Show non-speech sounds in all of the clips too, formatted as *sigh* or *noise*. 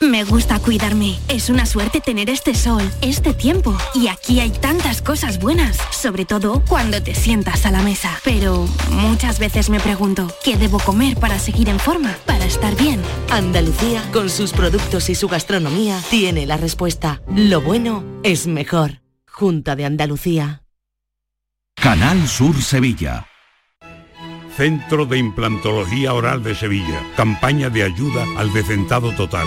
Me gusta cuidarme. Es una suerte tener este sol, este tiempo. Y aquí hay tantas cosas buenas, sobre todo cuando te sientas a la mesa. Pero muchas veces me pregunto, ¿qué debo comer para seguir en forma, para estar bien? Andalucía, con sus productos y su gastronomía, tiene la respuesta. Lo bueno es mejor. Junta de Andalucía. Canal Sur Sevilla. Centro de Implantología Oral de Sevilla. Campaña de ayuda al decentado total.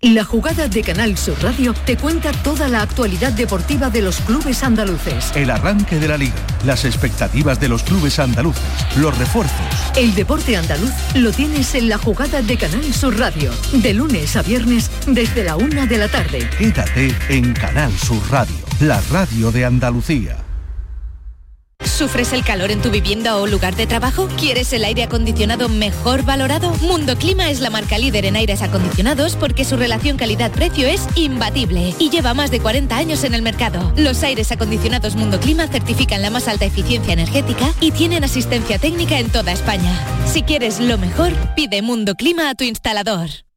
La jugada de Canal Sur Radio te cuenta toda la actualidad deportiva de los clubes andaluces. El arranque de la liga, las expectativas de los clubes andaluces, los refuerzos. El deporte andaluz lo tienes en la jugada de Canal Sur Radio, de lunes a viernes desde la una de la tarde. Quédate en Canal Sur Radio, la radio de Andalucía. ¿Sufres el calor en tu vivienda o lugar de trabajo? ¿Quieres el aire acondicionado mejor valorado? Mundo Clima es la marca líder en aires acondicionados porque su relación calidad-precio es imbatible y lleva más de 40 años en el mercado. Los aires acondicionados Mundo Clima certifican la más alta eficiencia energética y tienen asistencia técnica en toda España. Si quieres lo mejor, pide Mundo Clima a tu instalador.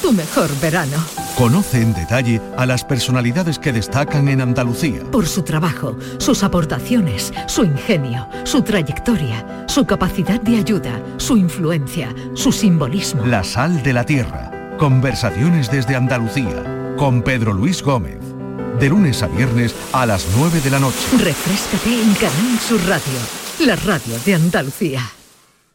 tu mejor verano. Conoce en detalle a las personalidades que destacan en Andalucía. Por su trabajo, sus aportaciones, su ingenio, su trayectoria, su capacidad de ayuda, su influencia, su simbolismo. La sal de la tierra. Conversaciones desde Andalucía. Con Pedro Luis Gómez. De lunes a viernes a las 9 de la noche. Refrescate en Canal Sur Radio, la radio de Andalucía.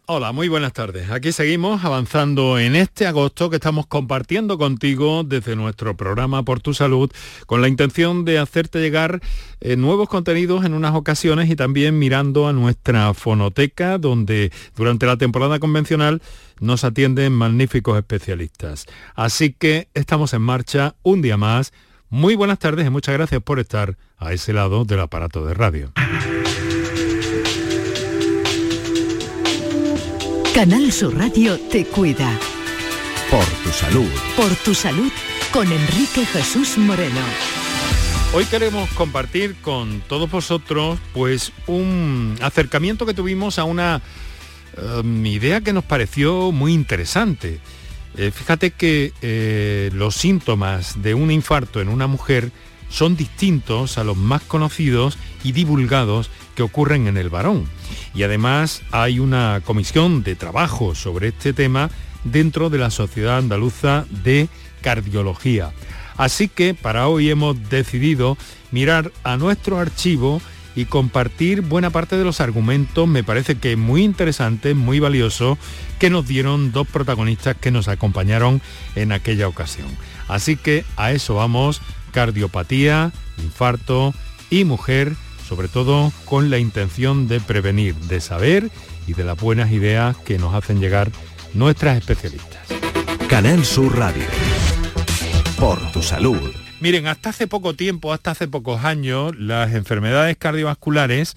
Hola, muy buenas tardes. Aquí seguimos avanzando en este agosto que estamos compartiendo contigo desde nuestro programa Por tu Salud con la intención de hacerte llegar eh, nuevos contenidos en unas ocasiones y también mirando a nuestra fonoteca donde durante la temporada convencional nos atienden magníficos especialistas. Así que estamos en marcha un día más. Muy buenas tardes y muchas gracias por estar a ese lado del aparato de radio. Canal Sur Radio te cuida. Por tu salud. Por tu salud con Enrique Jesús Moreno. Hoy queremos compartir con todos vosotros pues un acercamiento que tuvimos a una um, idea que nos pareció muy interesante. Eh, fíjate que eh, los síntomas de un infarto en una mujer son distintos a los más conocidos y divulgados que ocurren en el varón. Y además hay una comisión de trabajo sobre este tema dentro de la Sociedad Andaluza de Cardiología. Así que para hoy hemos decidido mirar a nuestro archivo y compartir buena parte de los argumentos, me parece que muy interesantes, muy valiosos, que nos dieron dos protagonistas que nos acompañaron en aquella ocasión. Así que a eso vamos, cardiopatía, infarto y mujer, sobre todo con la intención de prevenir, de saber y de las buenas ideas que nos hacen llegar nuestras especialistas. Canal Sur Radio. Por tu salud. Miren, hasta hace poco tiempo, hasta hace pocos años, las enfermedades cardiovasculares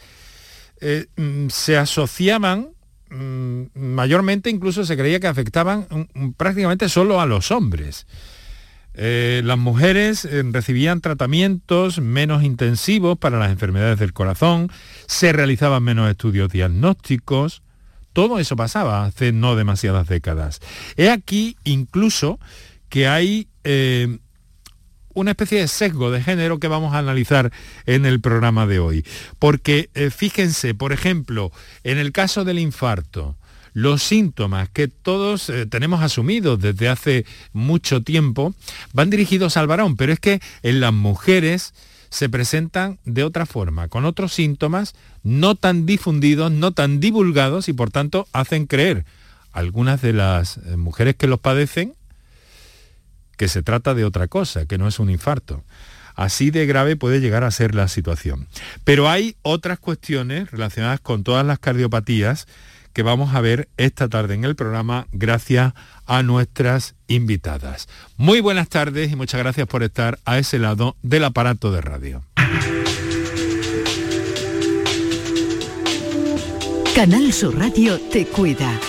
eh, mm, se asociaban, mm, mayormente incluso se creía que afectaban mm, prácticamente solo a los hombres. Eh, las mujeres eh, recibían tratamientos menos intensivos para las enfermedades del corazón, se realizaban menos estudios diagnósticos, todo eso pasaba hace no demasiadas décadas. He aquí incluso que hay eh, una especie de sesgo de género que vamos a analizar en el programa de hoy. Porque fíjense, por ejemplo, en el caso del infarto, los síntomas que todos eh, tenemos asumidos desde hace mucho tiempo van dirigidos al varón, pero es que en las mujeres se presentan de otra forma, con otros síntomas no tan difundidos, no tan divulgados y por tanto hacen creer algunas de las eh, mujeres que los padecen que se trata de otra cosa, que no es un infarto. Así de grave puede llegar a ser la situación. Pero hay otras cuestiones relacionadas con todas las cardiopatías que vamos a ver esta tarde en el programa gracias a nuestras invitadas. Muy buenas tardes y muchas gracias por estar a ese lado del aparato de radio. Canal Sur Radio te cuida.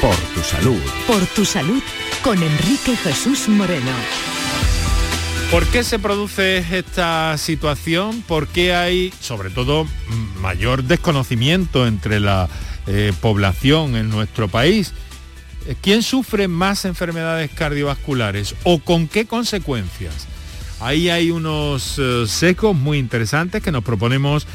Por tu salud. Por tu salud con Enrique Jesús Moreno. ¿Por qué se produce esta situación? ¿Por qué hay, sobre todo, mayor desconocimiento entre la eh, población en nuestro país. Eh, ¿Quién sufre más enfermedades cardiovasculares o con qué consecuencias? Ahí hay unos eh, secos muy interesantes que nos proponemos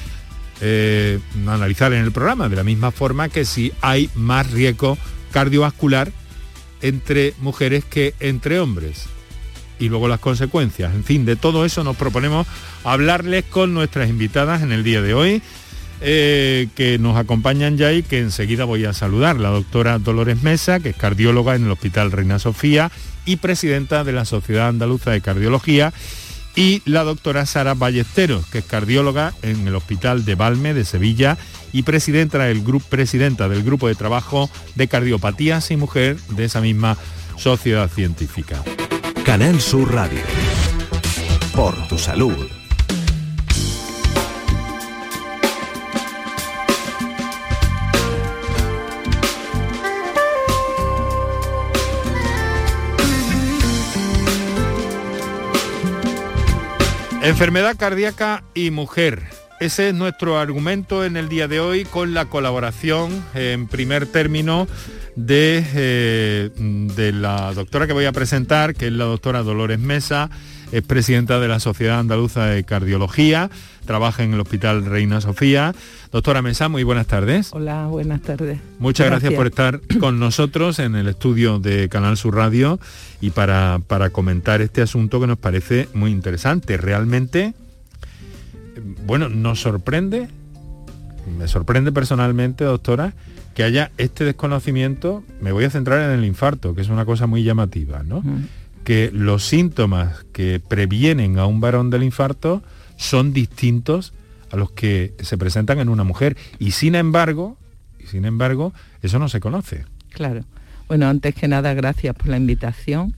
analizar en el programa, de la misma forma que si hay más riesgo cardiovascular entre mujeres que entre hombres. Y luego las consecuencias. En fin, de todo eso nos proponemos hablarles con nuestras invitadas en el día de hoy. Eh, que nos acompañan ya y que enseguida voy a saludar. La doctora Dolores Mesa, que es cardióloga en el Hospital Reina Sofía y presidenta de la Sociedad Andaluza de Cardiología, y la doctora Sara Ballesteros, que es cardióloga en el Hospital de Valme de Sevilla y presidenta del, grupo, presidenta del Grupo de Trabajo de Cardiopatías y Mujer de esa misma sociedad científica. Canal Sur Radio. Por tu salud. Enfermedad cardíaca y mujer. Ese es nuestro argumento en el día de hoy con la colaboración en primer término de, eh, de la doctora que voy a presentar, que es la doctora Dolores Mesa, es presidenta de la Sociedad Andaluza de Cardiología, trabaja en el Hospital Reina Sofía. Doctora Mesa, muy buenas tardes. Hola, buenas tardes. Muchas gracias, por estar con nosotros en el estudio de Canal Sur Radio y para, para comentar este asunto que nos parece muy interesante. Realmente, bueno, nos sorprende, me sorprende personalmente, doctora, que haya este desconocimiento, me voy a centrar en el infarto, que es una cosa muy llamativa, ¿no? Que los síntomas que previenen a un varón del infarto son distintos a los que se presentan en una mujer. Y sin embargo, sin embargo, eso no se conoce. Claro. Bueno, antes que nada, gracias por la invitación.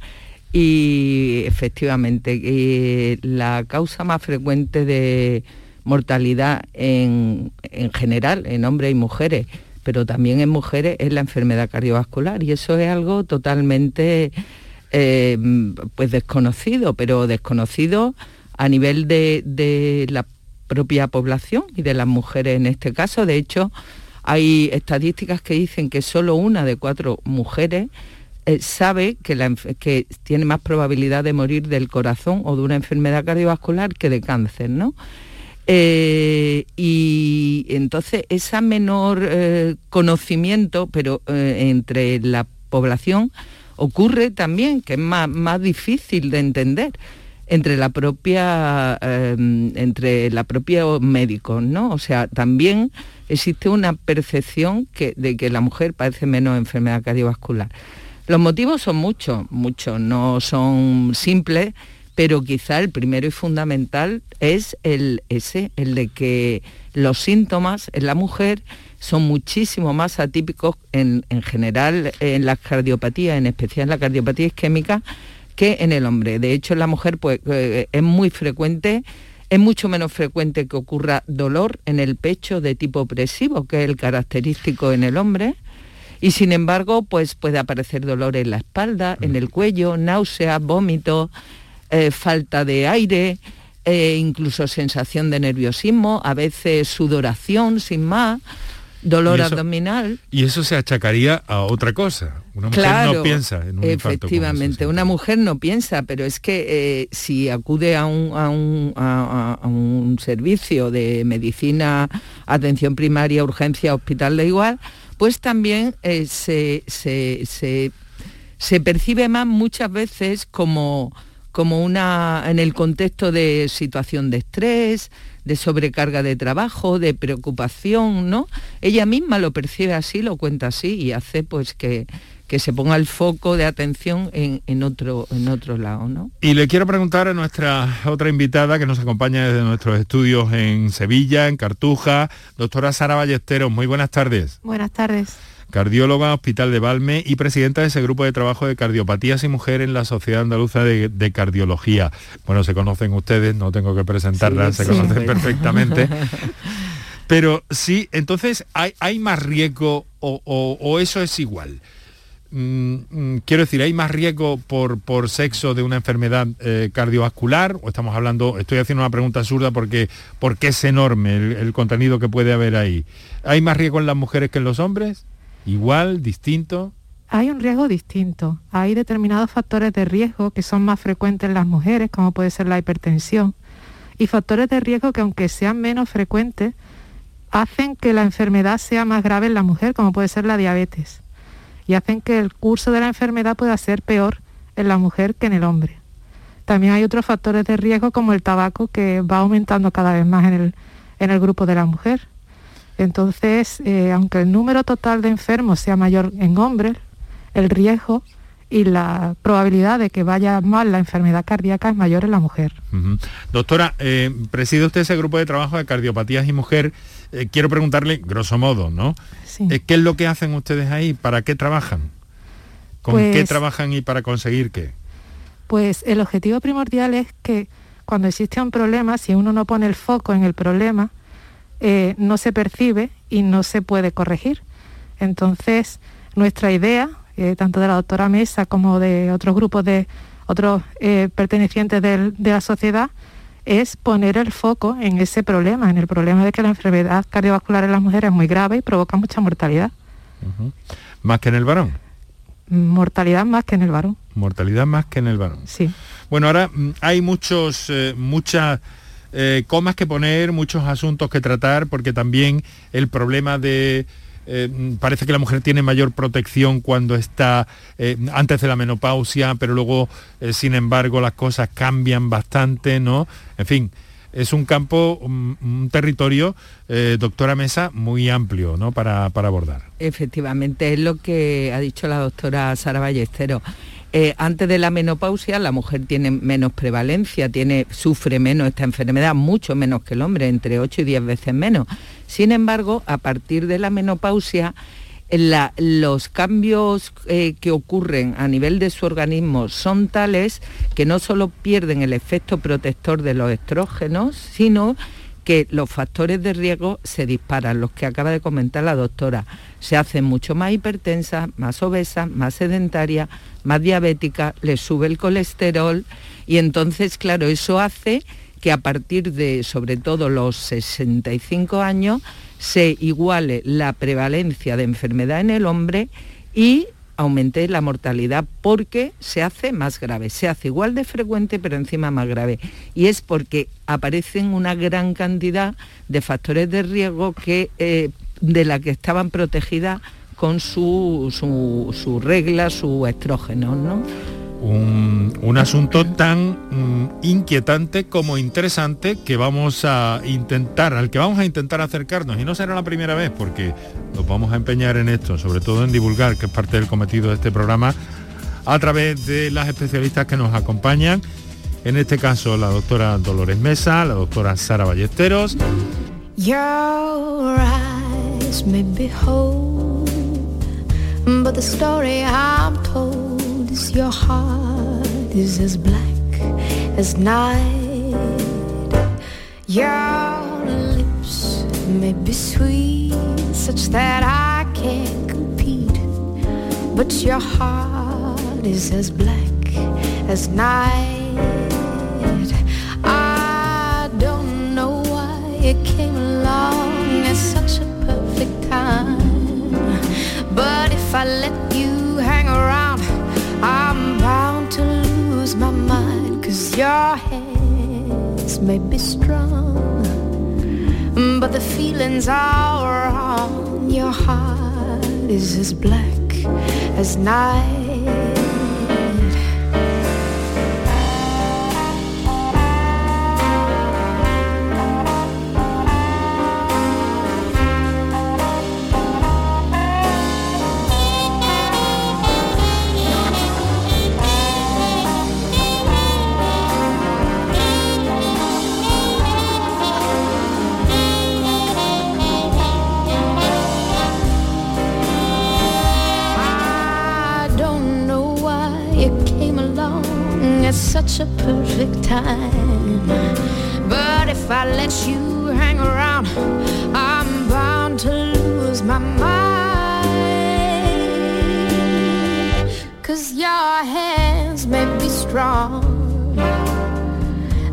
Y efectivamente, eh, la causa más frecuente de mortalidad en, general, en hombres y mujeres, pero también en mujeres, es la enfermedad cardiovascular. Y eso es algo totalmente eh, pues desconocido, pero desconocido a nivel de, la propia población y de las mujeres en este caso. De hecho, hay estadísticas que dicen que solo una de cuatro mujeres eh, sabe que, que, tiene más probabilidad de morir del corazón o de una enfermedad cardiovascular que de cáncer, ¿no? Eh, y entonces ese menor eh, conocimiento, pero entre la población, ocurre también, que es más, más difícil de entender entre la propia em, entre la propia médicos, ¿no? O sea, también existe una percepción de que la mujer padece menos enfermedad cardiovascular. Los motivos son muchos, muchos, no son simples, pero quizá el primero y fundamental es el ese, el de que los síntomas en la mujer son muchísimo más atípicos en, en general en las cardiopatías, en especial en la cardiopatía isquémica, que en el hombre. De hecho, en la mujer pues, eh, es muy frecuente, es mucho menos frecuente que ocurra dolor en el pecho de tipo opresivo, que es el característico en el hombre. Y sin embargo, pues puede aparecer dolor en la espalda, en el cuello, náusea, vómito, eh, falta de aire, eh, incluso sensación de nerviosismo, a veces sudoración sin más dolor abdominal. Y eso se achacaría a otra cosa. Una mujer no piensa en un Efectivamente, una mujer no piensa, pero es que eh, si acude a un, a, un, a, un, servicio de medicina, atención primaria, urgencia, hospital da igual, pues también eh, se, se, se, se percibe más muchas veces como como una en el contexto de situación de estrés, de sobrecarga de trabajo, de preocupación, ¿no? Ella misma lo percibe así, lo cuenta así y hace pues que, que se ponga el foco de atención en, otro, en otro lado. ¿no? Y le quiero preguntar a nuestra otra invitada que nos acompaña desde nuestros estudios en Sevilla, en Cartuja, doctora Sara Ballesteros. Muy buenas tardes. Buenas tardes cardióloga, Hospital de Valme y presidenta de ese grupo de trabajo de cardiopatías y mujer en la Sociedad Andaluza de, Cardiología. Bueno, se conocen ustedes, no tengo que presentarlas, se conocen perfectamente. *laughs* Pero sí, entonces, ¿hay, más riesgo o, eso es igual? Mm, mm, quiero decir, ¿hay más riesgo por, por sexo de una enfermedad eh, cardiovascular? ¿O estamos hablando, estoy haciendo una pregunta absurda porque, porque es enorme el contenido que puede haber ahí? ¿Hay más riesgo en las mujeres que en los hombres? ¿Igual? ¿Distinto? Hay un riesgo distinto. Hay determinados factores de riesgo que son más frecuentes en las mujeres, como puede ser la hipertensión, y factores de riesgo que aunque sean menos frecuentes, hacen que la enfermedad sea más grave en la mujer, como puede ser la diabetes, y hacen que el curso de la enfermedad pueda ser peor en la mujer que en el hombre. También hay otros factores de riesgo como el tabaco que va aumentando cada vez más en el, en el grupo de la mujer. Entonces, eh, aunque el número total de enfermos sea mayor en hombres, el riesgo y la probabilidad de que vaya mal la enfermedad cardíaca es mayor en la mujer. Doctora, eh, preside usted ese grupo de trabajo de cardiopatías y mujer. Eh, quiero preguntarle, grosso modo, ¿no? ¿Qué es lo que hacen ustedes ahí? ¿Para qué trabajan? ¿Con qué pues trabajan y para conseguir qué? Pues el objetivo primordial es que cuando existe un problema, si uno no pone el foco en el problema, eh, no se percibe y no se puede corregir. Entonces, nuestra idea, eh, tanto de la doctora Mesa como de otros grupos de otros eh, pertenecientes de, la sociedad, es poner el foco en ese problema, en el problema de que la enfermedad cardiovascular en las mujeres es muy grave y provoca mucha mortalidad. ¿Más que en el varón? Mortalidad más que en el varón. Mortalidad más que en el varón. Sí. Bueno, ahora mm, hay muchos, muchas eh, comas que poner, muchos asuntos que tratar, porque también el problema de... Eh, parece que la mujer tiene mayor protección cuando está eh, antes de la menopausia, pero luego, sin embargo, las cosas cambian bastante, ¿no? En fin, es un campo, un, territorio, doctora Mesa, muy amplio, ¿no? Para, para abordar. Efectivamente, es lo que ha dicho la doctora Sara Ballesteros. Eh, antes de la menopausia la mujer tiene menos prevalencia, tiene, sufre menos esta enfermedad, mucho menos que el hombre, entre 8 y 10 veces menos. Sin embargo, a partir de la menopausia, los cambios eh, que ocurren a nivel de su organismo son tales que no solo pierden el efecto protector de los estrógenos, sino que los factores de riesgo se disparan, los que acaba de comentar la doctora. Se hacen mucho más hipertensas, más obesas, más sedentarias, más diabéticas, les sube el colesterol y entonces, claro, eso hace que a partir de, sobre todo, los 65 años, se iguale la prevalencia de enfermedad en el hombre y aumente la mortalidad porque se hace más grave, se hace igual de frecuente pero encima más grave. Y es porque aparecen una gran cantidad de factores de riesgo que, eh, de la que estaban protegidas con su, su, su regla, su estrógeno. ¿no? Un, asunto tan mm, inquietante como interesante que vamos a intentar, al que vamos a intentar acercarnos. Y no será la primera vez porque nos vamos a empeñar en esto, sobre todo en divulgar, que es parte del cometido de este programa, a través de las especialistas que nos acompañan. En este caso, la doctora Dolores Mesa, la doctora Sara Ballesteros. Your heart is as black as night. Your lips may be sweet, such that I can't compete. but your heart is as black as night. I don't know why it came along at such a perfect time, but if I let you hang around, I'm bound to lose my mind, cause your hands may be strong, but the feelings are wrong. Your heart is as black as night. Such a perfect time. But if I let you hang around, I'm bound to lose my mind. Cause your hands may be strong,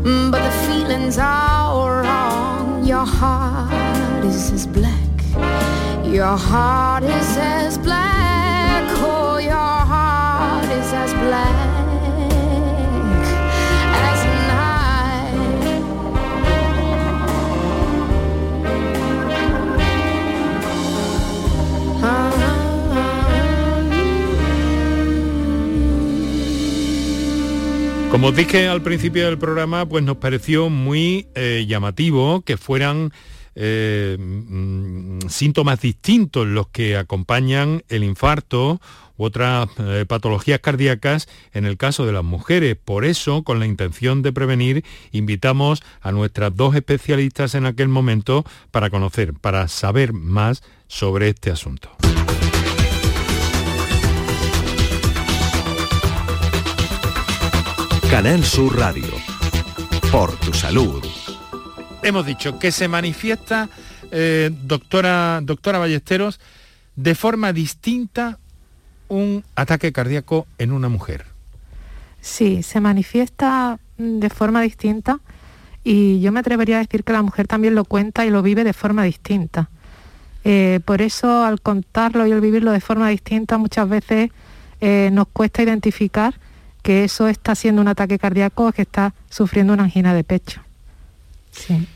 but the feelings are wrong. Your heart is as black. Your heart is as black. Oh, your heart is as black Como os dije al principio del programa, pues nos pareció muy eh, llamativo que fueran eh, mm, síntomas distintos los que acompañan el infarto u otras eh, patologías cardíacas en el caso de las mujeres. Por eso, con la intención de prevenir, invitamos a nuestras dos especialistas en aquel momento para conocer, para saber más sobre este asunto. Canal Sur Radio. Por tu salud. Hemos dicho que se manifiesta, eh, doctora, doctora Ballesteros, de forma distinta un ataque cardíaco en una mujer. Sí, se manifiesta mm, de forma distinta y yo me atrevería a decir que la mujer también lo cuenta y lo vive de forma distinta. Eh, por eso al contarlo y al vivirlo de forma distinta muchas veces eh, nos cuesta identificar que eso está siendo un ataque cardíaco o que está sufriendo una angina de pecho. Sí.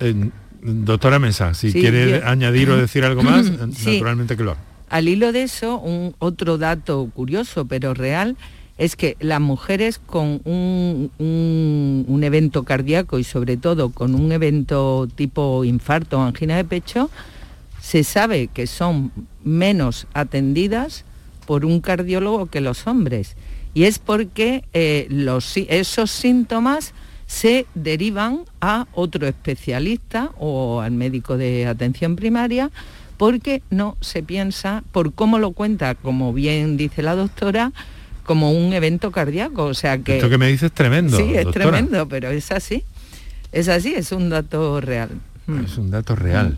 Eh, doctora Mesa, si Sí, quiere yo- añadir o decir algo más, *clears throat* Sí. naturalmente que lo haga. Al hilo de eso, un otro dato curioso pero real es que las mujeres con un, un- un evento cardíaco y sobre todo con un evento tipo infarto o angina de pecho, se sabe que son menos atendidas por un cardiólogo que los hombres. Y es porque eh, los esos síntomas se derivan a otro especialista o al médico de atención primaria porque no se piensa, por cómo lo cuenta, como bien dice la doctora, como un evento cardíaco. O sea que... Esto que me dice es tremendo. Sí, es doctora. tremendo, pero es así. Es así, es un dato real. Mm. Es un dato real.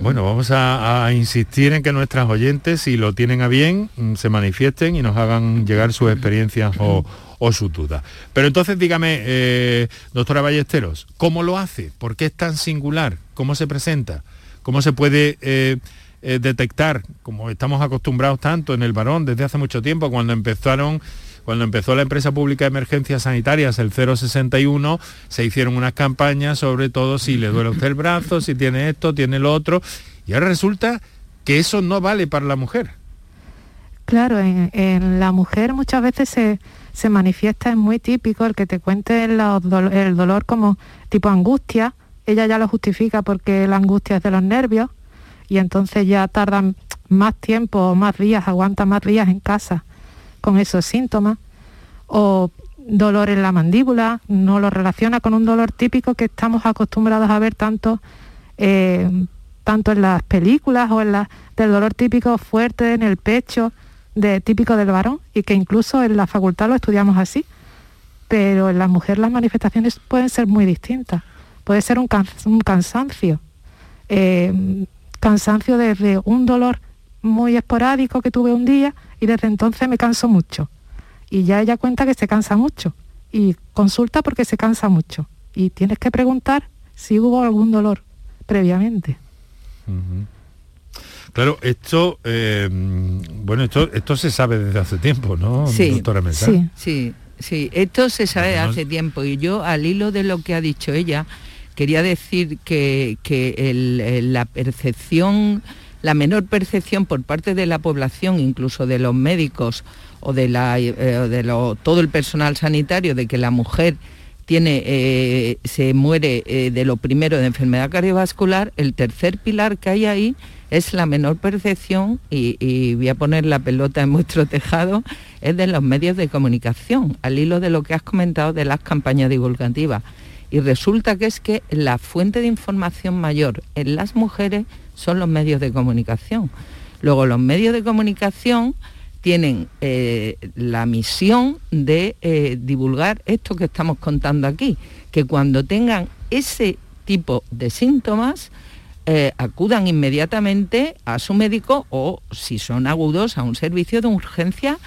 Bueno, vamos a, a insistir en que nuestras oyentes, si lo tienen a bien, mm, se manifiesten y nos hagan llegar sus experiencias o, o sus dudas. Pero entonces dígame, eh, doctora Ballesteros, ¿cómo lo hace? ¿Por qué es tan singular? ¿Cómo se presenta? ¿Cómo se puede eh, eh, detectar, como estamos acostumbrados tanto en el varón desde hace mucho tiempo, cuando empezaron cuando empezó la empresa pública de emergencias sanitarias, el 061, se hicieron unas campañas sobre todo si le duele usted el brazo, si tiene esto, tiene lo otro, y ahora resulta que eso no vale para la mujer. Claro, en, la mujer muchas veces se, se manifiesta, es muy típico el que te cuente el dolor como tipo angustia. Ella ya lo justifica porque la angustia es de los nervios y entonces ya tardan más tiempo o más días, aguanta más días en casa con esos síntomas. O dolor en la mandíbula, no lo relaciona con un dolor típico que estamos acostumbrados a ver tanto, eh, tanto en las películas o en las del dolor típico fuerte en el pecho, de, típico del varón, y que incluso en la facultad lo estudiamos así. Pero en la mujer las manifestaciones pueden ser muy distintas. Puede ser un cansancio, eh, cansancio desde un dolor muy esporádico que tuve un día y desde entonces me canso mucho. Y ya ella cuenta que se cansa mucho y consulta porque se cansa mucho. Y tienes que preguntar si hubo algún dolor previamente. Claro, esto, eh, bueno, esto, esto se sabe desde hace tiempo, ¿no, sí, doctora Sí, sí, sí, esto se sabe desde hace tiempo y yo al hilo de lo que ha dicho ella, quería decir que, la percepción, la menor percepción por parte de la población, incluso de los médicos o de, la, eh, de todo el personal sanitario, de que la mujer tiene, eh, se muere de lo primero de enfermedad cardiovascular, el tercer pilar que hay ahí es la menor percepción, y, voy a poner la pelota en vuestro tejado, es de los medios de comunicación, al hilo de lo que has comentado de las campañas divulgativas. Y resulta que es que la fuente de información mayor en las mujeres son los medios de comunicación. Luego los medios de comunicación tienen eh, la misión de eh, divulgar esto que estamos contando aquí, que cuando tengan ese tipo de síntomas, eh, acudan inmediatamente a su médico o, si son agudos, a un servicio de urgencia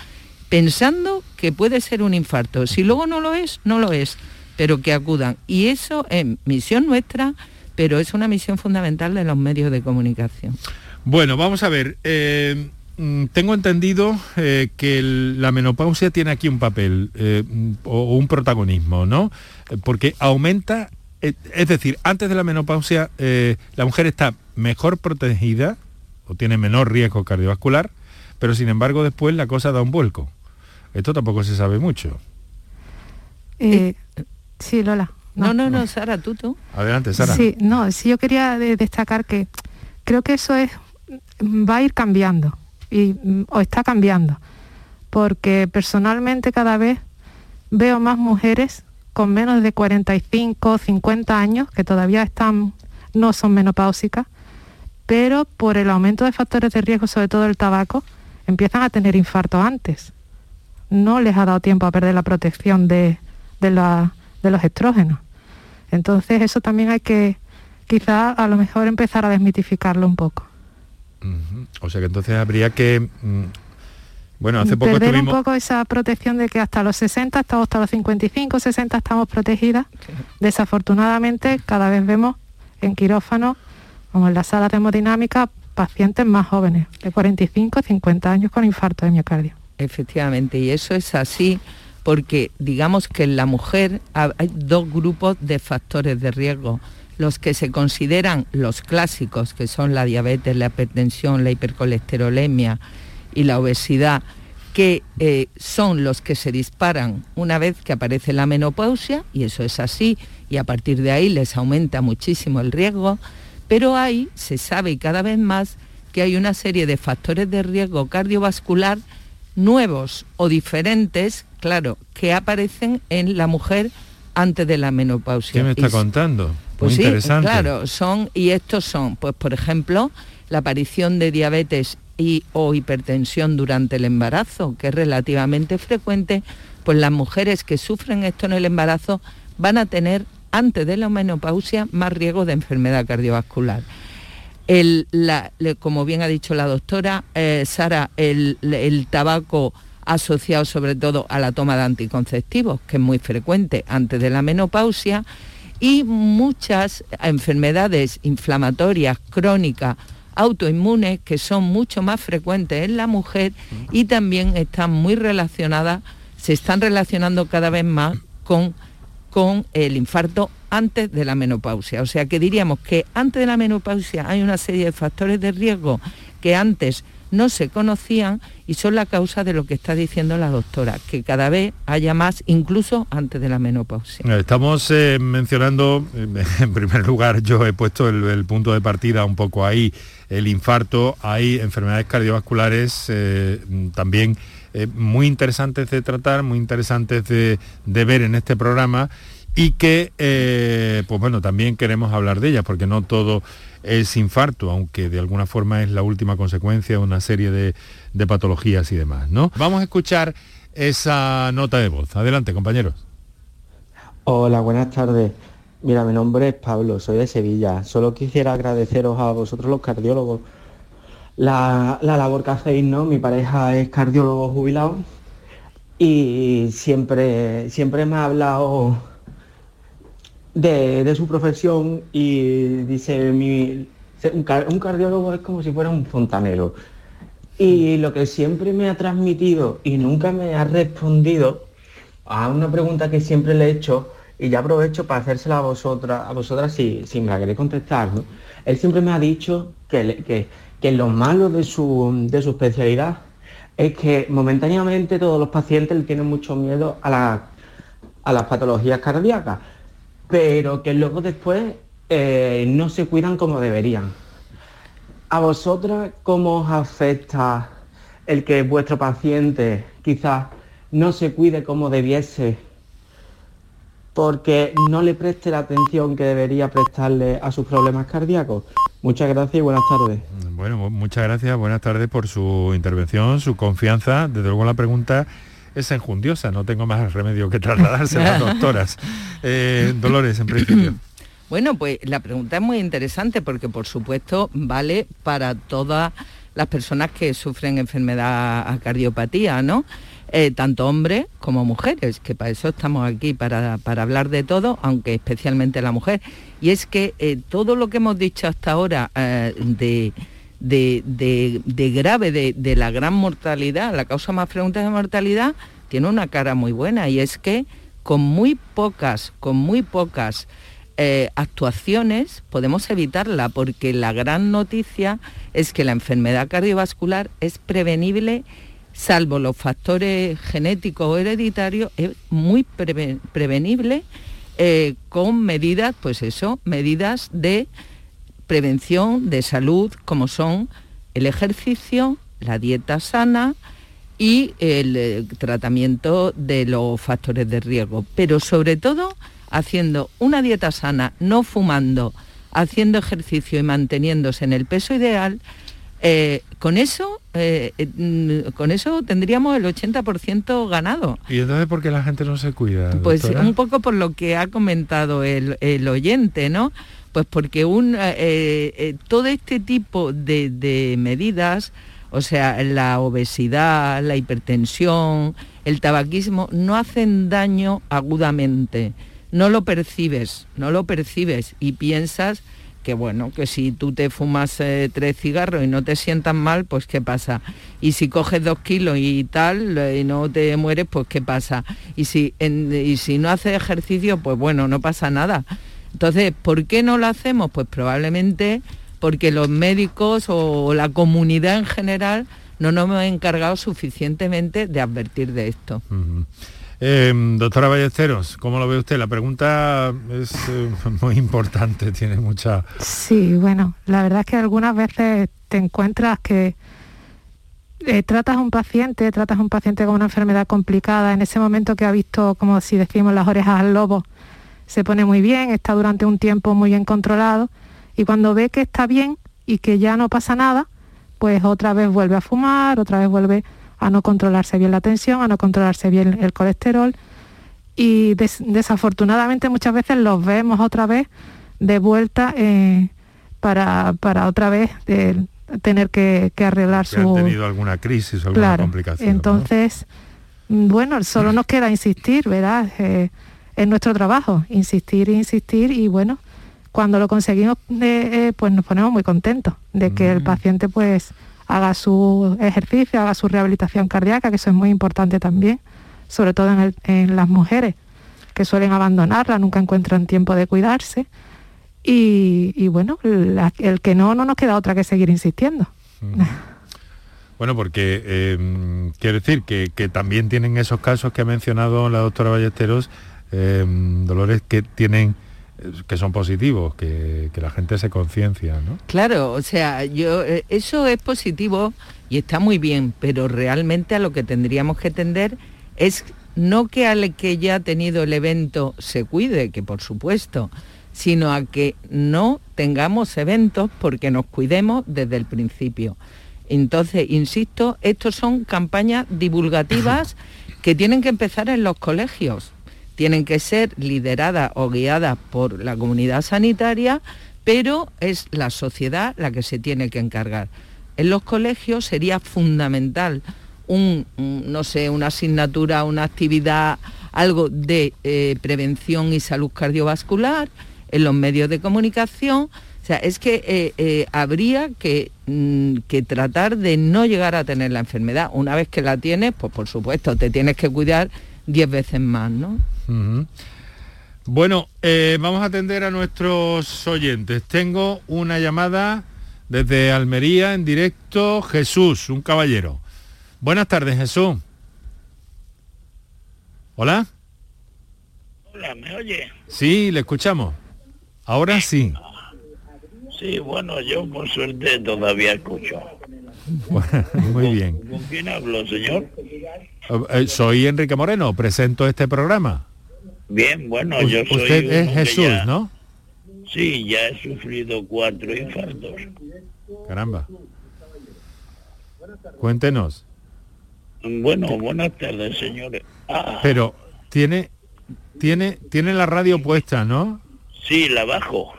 pensando que puede ser un infarto. Si luego no lo es, no lo es, pero que acudan. Y eso es misión nuestra, pero es una misión fundamental de los medios de comunicación. Bueno, vamos a ver. Eh, mm, tengo entendido eh, que la menopausia tiene aquí un papel o un protagonismo, ¿no? Porque aumenta eh, es decir, antes de la menopausia eh, la mujer está mejor protegida o tiene menor riesgo cardiovascular, pero sin embargo después la cosa da un vuelco. Esto tampoco se sabe mucho. Eh, sí, Lola. No, no, no, Sara, tú, tú. Adelante, Sara. Sí, no, sí yo quería destacar que creo que eso es va a ir cambiando y o está cambiando, porque personalmente cada vez veo más mujeres con menos de 45, 50 años, que todavía están, no son menopáusicas, pero por el aumento de factores de riesgo, sobre todo el tabaco, empiezan a tener infarto antes. No les ha dado tiempo a perder la protección de, de, los estrógenos. Entonces eso también hay que quizá a lo mejor empezar a desmitificarlo un poco. O sea que entonces habría que mm, bueno, hace poco Perder un poco esa protección de que hasta los 60, hasta, hasta los 55, 60 estamos protegidas. Desafortunadamente, cada vez vemos en quirófano, como en las salas de hemodinámica, pacientes más jóvenes, de 45, 50 años con infarto de miocardio. Efectivamente, y eso es así porque digamos que en la mujer hay dos grupos de factores de riesgo. Los que se consideran los clásicos, que son la diabetes, la hipertensión, la hipercolesterolemia, y la obesidad, que eh, son los que se disparan una vez que aparece la menopausia, y eso es así, y a partir de ahí les aumenta muchísimo el riesgo, pero ahí se sabe cada vez más que hay una serie de factores de riesgo cardiovascular nuevos o diferentes, claro, que aparecen en la mujer antes de la menopausia. ¿Qué me está contando? Pues interesante. claro, son, y estos son, pues por ejemplo, la aparición de diabetes y, o hipertensión durante el embarazo, que es relativamente frecuente, pues las mujeres que sufren esto en el embarazo van a tener antes de la menopausia más riesgo de enfermedad cardiovascular. El, como bien ha dicho la doctora eh, Sara, el, el tabaco asociado sobre todo a la toma de anticonceptivos, que es muy frecuente antes de la menopausia, y muchas enfermedades inflamatorias crónicas autoinmunes que son mucho más frecuentes en la mujer y también están muy relacionadas, se están relacionando cada vez más con, con el infarto antes de la menopausia. O sea que diríamos que antes de la menopausia hay una serie de factores de riesgo que antes no se conocían y son la causa de lo que está diciendo la doctora, que cada vez haya más, incluso antes de la menopausia. Estamos eh, mencionando, eh, *laughs* en primer lugar, yo he puesto el, punto de partida un poco ahí, el infarto, hay enfermedades cardiovasculares eh, también muy interesantes de tratar, muy interesantes de ver en este programa y que, pues bueno, también queremos hablar de ellas, porque no todo es infarto, aunque de alguna forma es la última consecuencia de una serie de, patologías y demás, ¿no? Vamos a escuchar esa nota de voz. Adelante, compañeros. Hola, buenas tardes. Mira, mi nombre es Pablo, soy de Sevilla. Solo quisiera agradeceros a vosotros los cardiólogos la, la labor que hacéis, ¿no? Mi pareja es cardiólogo jubilado y siempre, siempre me ha hablado de, su profesión y dice, un, un cardiólogo es como si fuera un fontanero. Y lo que siempre me ha transmitido y nunca me ha respondido a una pregunta que siempre le he hecho, y ya aprovecho para hacérsela a vosotras, a vosotras si, me la queréis contestar. Él siempre me ha dicho que, que, que lo malo de su, de su especialidad es que momentáneamente todos los pacientes le tienen mucho miedo a, la- a las patologías cardíacas, pero que luego después eh, no se cuidan como deberían. ¿A vosotras cómo os afecta el que vuestro paciente quizás no se cuide como debiese porque no le preste la atención que debería prestarle a sus problemas cardíacos? Muchas gracias y buenas tardes. Bueno, mu- muchas gracias, buenas tardes por su intervención, su confianza. Desde luego la pregunta es enjundiosa, no tengo más remedio que trasladarse a las *laughs* doctoras. Eh, Dolores, en principio. *clears throat* Bueno, pues la pregunta es muy interesante porque por supuesto vale para todas las personas que sufren enfermedad a cardiopatía, ¿no? Eh, tanto hombres como mujeres, que para eso estamos aquí, para, para hablar de todo, aunque especialmente la mujer. Y es que eh, todo lo que hemos dicho hasta ahora eh, de, de- de- de grave, de, de la gran mortalidad, la causa más frecuente de mortalidad, tiene una cara muy buena y es que con muy pocas, con muy pocas eh, actuaciones podemos evitarla porque la gran noticia es que la enfermedad cardiovascular es prevenible salvo los factores genéticos o hereditarios, es muy preve- prevenible eh, con medidas, pues eso, medidas de prevención de salud como son el ejercicio, la dieta sana y el eh, tratamiento de los factores de riesgo, pero sobre todo haciendo una dieta sana, no fumando, haciendo ejercicio y manteniéndose en el peso ideal, eh, con eso eh, eh, mm, con eso tendríamos el 80% ganado. ¿Y entonces por qué la gente no se cuida? Pues un poco por lo que ha comentado el, el oyente, ¿no? Pues porque un, eh, eh, todo este tipo de, medidas, o sea, la obesidad, la hipertensión, el tabaquismo, no hacen daño agudamente. No lo percibes, no lo percibes y piensas que bueno, que si tú te fumas eh, tres cigarros y no te sientas mal, pues qué pasa. Y si coges dos kilos y tal y no te mueres, pues qué pasa. Y si, y si no haces ejercicio, pues bueno, no pasa nada. Entonces, ¿por qué no lo hacemos? Pues probablemente porque los médicos o la comunidad en general no nos hemos encargado suficientemente de advertir de esto. Ujú. Eh, doctora Ballesteros, ¿cómo lo ve usted? La pregunta es eh, *laughs* muy importante, tiene mucha... Sí, bueno, la verdad es que algunas veces te encuentras que eh, tratas a un paciente, tratas a un paciente con una enfermedad complicada, en ese momento que ha visto, como si decimos, las orejas al lobo, se pone muy bien, está durante un tiempo muy bien controlado y cuando ve que está bien y que ya no pasa nada, pues otra vez vuelve a fumar, otra vez vuelve a no controlarse bien la tensión, a no controlarse bien el colesterol y des- desafortunadamente muchas veces los vemos otra vez de vuelta eh, para, para otra vez eh, tener que, que arreglar Si han su... tenido alguna crisis alguna Claro, complicación. entonces, mm, bueno, solo nos queda insistir, ¿verdad? Eh, es nuestro trabajo, insistir, insistir y bueno, cuando lo conseguimos, eh, eh, pues nos ponemos muy contentos de que el paciente pues haga su ejercicio, haga su rehabilitación cardíaca, que eso es muy importante también, sobre todo en, el- en las mujeres que suelen abandonarla, nunca encuentran tiempo de cuidarse. Y, y bueno, la- el que no, no nos queda otra que seguir insistiendo. Bueno, porque eh, quiero decir que, que también tienen esos casos que ha mencionado la doctora Ballesteros, eh, Dolores, que tienen que son positivos, que, que la gente se conciencia, ¿no? Claro, o sea, yo eh, eso es positivo y está muy bien, pero realmente a lo que tendríamos que tender es no que al que ya ha tenido el evento se cuide, que por supuesto, sino a que no tengamos eventos porque nos cuidemos desde el principio. Entonces, insisto, estos son campañas divulgativas *laughs* que tienen que empezar en los colegios. Tienen que ser lideradas o guiadas por la comunidad sanitaria, pero es la sociedad la que se tiene que encargar. en los colegios sería fundamental un, no sé, una asignatura, una actividad, algo de eh, prevención y salud cardiovascular en los medios de comunicación. O sea, es que eh, eh, habría que, mm, que, tratar de no llegar a tener la enfermedad. Una vez que la tienes, pues por supuesto, te tienes que cuidar diez veces más, ¿no? Bueno, vamos a atender a nuestros oyentes. Tengo una llamada desde Almería en directo. Jesús, un caballero. Buenas tardes, Jesús. Hola. Hola, ¿me oye? Sí, le escuchamos. Ahora sí. Sí, bueno, yo por suerte todavía escucho. *laughs* Muy bien. ¿Con quién hablo, señor? Eh, soy Enrique Moreno, presento este programa. Bien, bueno, yo soy... Usted es Jesús, ¿no? Sí, ya he sufrido cuatro infartos. Caramba. Cuéntenos. Bueno, buenas tardes, señores. Ah. Pero tiene, tiene, tiene la radio puesta, ¿no? Sí, la bajo.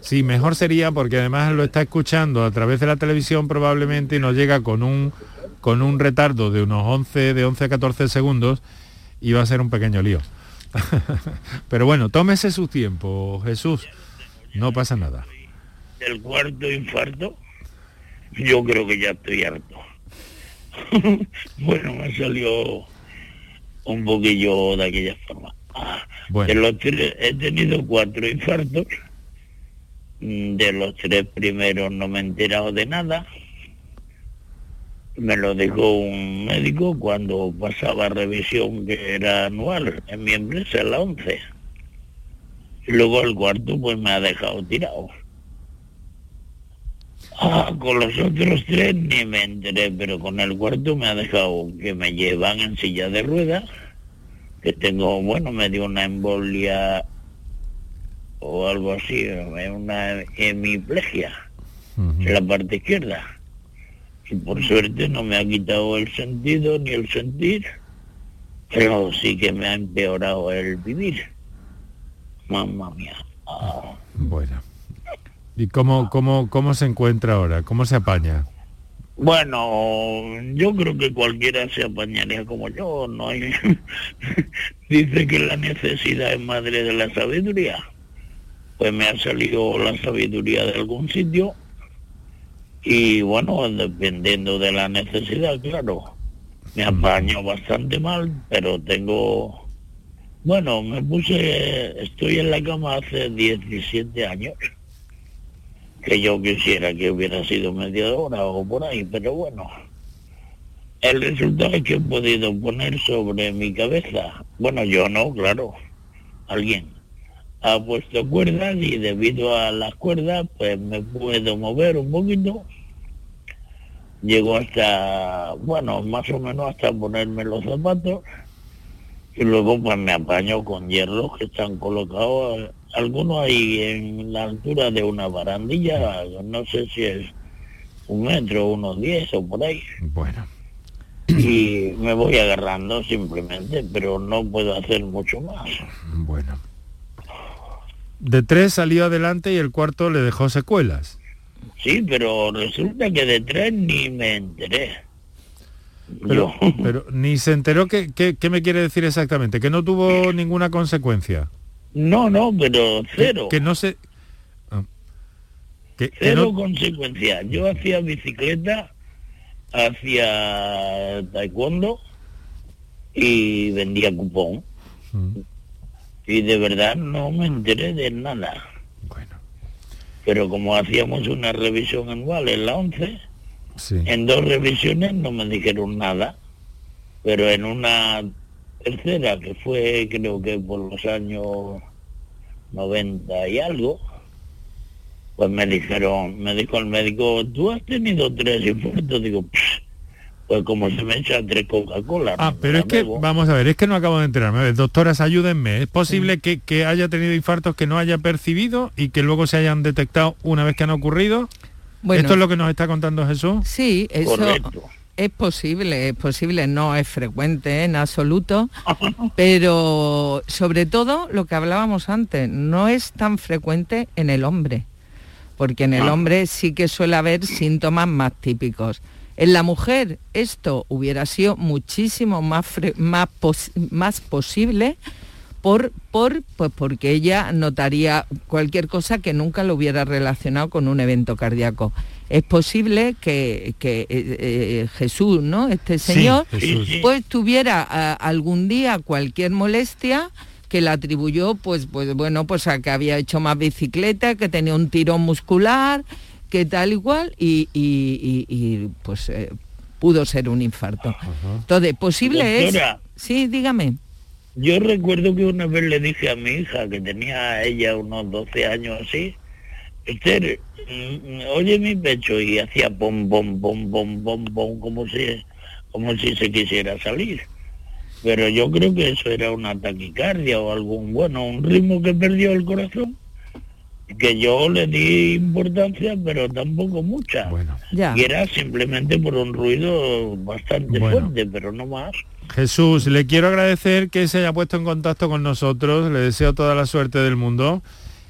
Sí, mejor sería porque además lo está escuchando a través de la televisión probablemente y nos llega con un con un retardo de unos 11 de 11 a 14 segundos y va a ser un pequeño lío. *laughs* Pero bueno, tómese su tiempo, Jesús. No pasa nada. El cuarto infarto, yo creo que ya estoy harto. *laughs* bueno, me salió un poquillo de aquella forma. De los tres, he tenido cuatro infartos. De los tres primeros no me he enterado de nada. Me lo dijo un médico cuando pasaba revisión que era anual en mi empresa, la 11. Y luego el cuarto pues me ha dejado tirado. Ah, con los otros tres ni me enteré, pero con el cuarto me ha dejado que me llevan en silla de ruedas, que tengo, bueno, me dio una embolia o algo así, una hemiplegia en la parte izquierda. Y por suerte no me ha quitado el sentido ni el sentir, pero sí que me ha empeorado el vivir. Mamma mía. Bueno. ¿Y cómo, cómo, cómo se encuentra ahora? ¿Cómo se apaña? Bueno, yo creo que cualquiera se apañaría como yo, no hay... *laughs* Dice que la necesidad es madre de la sabiduría. Pues me ha salido la sabiduría de algún sitio y bueno, dependiendo de la necesidad, claro. Me apaño bastante mal, pero tengo... Bueno, me puse... Estoy en la cama hace 17 años que yo quisiera que hubiera sido media hora o por ahí, pero bueno. El resultado es que he podido poner sobre mi cabeza, bueno, yo no, claro, alguien ha puesto cuerdas y debido a las cuerdas pues me puedo mover un poquito. Llego hasta, bueno, más o menos hasta ponerme los zapatos y luego pues me apaño con hierros que están colocados algunos ahí en la altura de una barandilla, no sé si es un metro, unos diez o por ahí. Bueno. Y me voy agarrando simplemente, pero no puedo hacer mucho más. Bueno. De tres salió adelante y el cuarto le dejó secuelas. Sí, pero resulta que de tres ni me enteré. Pero, *laughs* pero ni se enteró que, ¿qué me quiere decir exactamente, que no tuvo ninguna consecuencia. No, no, pero cero. Que, no se... Ah. cero consecuencia. Yo hacía bicicleta, hacía taekwondo y vendía cupón. Mm. Y de verdad no me enteré de nada. Bueno. Pero como hacíamos una revisión anual en la 11, en dos revisiones no me dijeron nada. Pero en una tercera, que fue creo que por los años 90 y algo, pues me dijeron, me dijo el médico, tú has tenido tres infartos, digo, pues como se me echa tres Coca-Cola. Ah, pero es que, vamos a ver, es que no acabo de enterarme. doctoras, ayúdenme. ¿Es posible que, que, haya tenido infartos que no haya percibido y que luego se hayan detectado una vez que han ocurrido? Bueno, ¿Esto es lo que nos está contando Jesús? Sí, eso... Es posible, es posible, no es frecuente en absoluto, *laughs* pero sobre todo lo que hablábamos antes, no es tan frecuente en el hombre, porque en el Ah. hombre sí que suele haber síntomas más típicos. En la mujer esto hubiera sido muchísimo más, más, pos- más posible por, por, pues porque ella notaría cualquier cosa que nunca lo hubiera relacionado con un evento cardíaco. Es posible que, que, eh, eh, Jesús, ¿no? Este señor. Sí, pues tuviera algún día cualquier molestia que la atribuyó, pues, pues bueno, pues a que había hecho más bicicleta, que tenía un tirón muscular, que tal igual, y, y- y- y, pues eh, pudo ser un infarto. Entonces, posible Doctora. es... Sí, dígame. Yo recuerdo que una vez le dije a mi hija, que tenía ella unos 12 años así, Esther, mm, oye mi pecho, y hacía pom, pom, pom, pom, pom, pom, como si, como si se quisiera salir. Pero yo creo que eso era una taquicardia o algún, bueno, un ritmo que perdió el corazón, que yo le di importancia, pero tampoco mucha. Ya. Y era simplemente por un ruido bastante Bueno. fuerte, pero no más. Jesús, le quiero agradecer que se haya puesto en contacto con nosotros, le deseo toda la suerte del mundo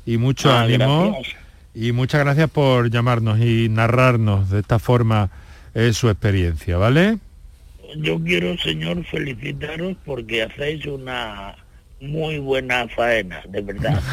y mucho Ah, ánimo. gracias. Y muchas gracias por llamarnos y narrarnos de esta forma eh, su experiencia, ¿vale? Yo quiero, señor, felicitaros porque hacéis una muy buena faena, de verdad. *laughs*